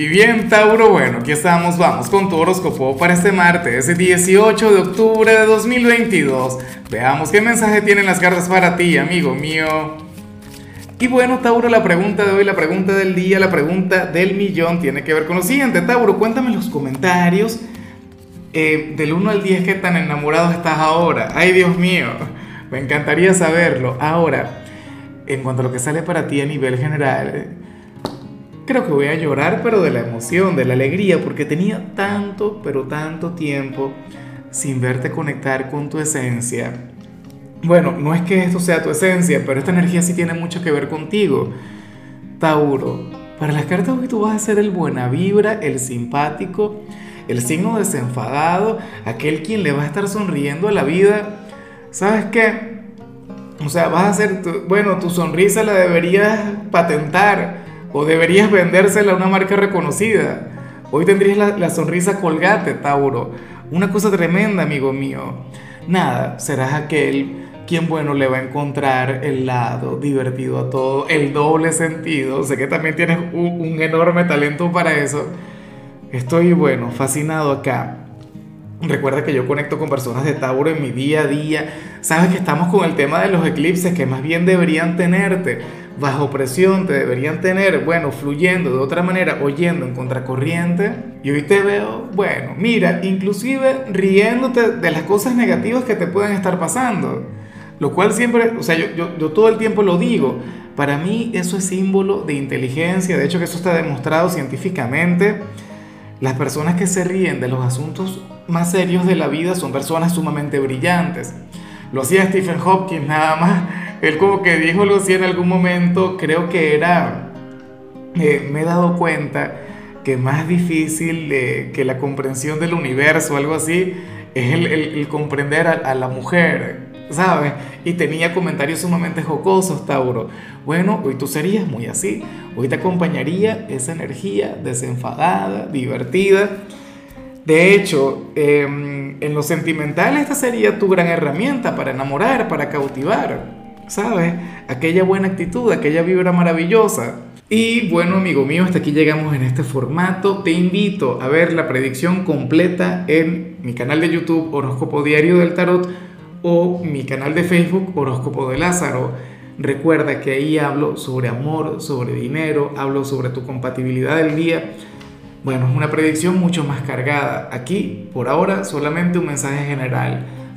Y bien, Tauro, bueno, aquí estamos, vamos con tu horóscopo para este martes, 18 de octubre de 2022. Veamos qué mensaje tienen las cartas para ti, amigo mío. Y bueno, Tauro, la pregunta de hoy, la pregunta del día, la pregunta del millón tiene que ver con lo siguiente. Tauro, cuéntame en los comentarios eh, del 1 al 10 qué tan enamorado estás ahora. Ay, Dios mío, me encantaría saberlo. Ahora, en cuanto a lo que sale para ti a nivel general, creo que voy a llorar, pero de la emoción, de la alegría, porque tenía tanto, pero tanto tiempo sin verte conectar con tu esencia. Bueno, no es que esto sea tu esencia, pero esta energía sí tiene mucho que ver contigo. Tauro, para las cartas hoy tú vas a ser el buena vibra, el simpático, el signo desenfadado, aquel quien le va a estar sonriendo a la vida. ¿Sabes qué? O sea, vas a ser, bueno, tu sonrisa la deberías patentar o deberías vendérsela a una marca reconocida. Hoy tendrías la, sonrisa colgate, Tauro. Una cosa tremenda, amigo mío. Nada, serás aquel quien, bueno, le va a encontrar el lado divertido a todo, el doble sentido. Sé que también tienes un, un enorme talento para eso. Estoy, bueno, fascinado acá. Recuerda que yo conecto con personas de Tauro en mi día a día. Sabes que estamos con el tema de los eclipses que más bien deberían tenerte bajo presión, te deberían tener, bueno, fluyendo de otra manera, oyendo en contracorriente. Y hoy te veo, bueno, mira, inclusive riéndote de las cosas negativas que te pueden estar pasando. Lo cual siempre, o sea, yo, yo, yo todo el tiempo lo digo, para mí eso es símbolo de inteligencia, de hecho que eso está demostrado científicamente. Las personas que se ríen de los asuntos más serios de la vida son personas sumamente brillantes. Lo hacía Stephen Hopkins nada más él como que dijo algo así en algún momento, creo que era, eh, me he dado cuenta que más difícil que la comprensión del universo, algo así, es el, comprender a, la mujer, ¿sabes? Y tenía comentarios sumamente jocosos, Tauro. Bueno, hoy tú serías muy así. Hoy te acompañaría esa energía desenfadada, divertida. De hecho, em, en lo sentimental esta sería tu gran herramienta para enamorar, para cautivar. ¿Sabes? Aquella buena actitud, aquella vibra maravillosa. Y bueno, amigo mío, hasta aquí llegamos en este formato. Te invito a ver la predicción completa en mi canal de YouTube Horóscopo Diario del Tarot o mi canal de Facebook Horóscopo de Lázaro. Recuerda que ahí hablo sobre amor, sobre dinero, hablo sobre tu compatibilidad del día. Bueno, es una predicción mucho más cargada. Aquí, por ahora, solamente un mensaje general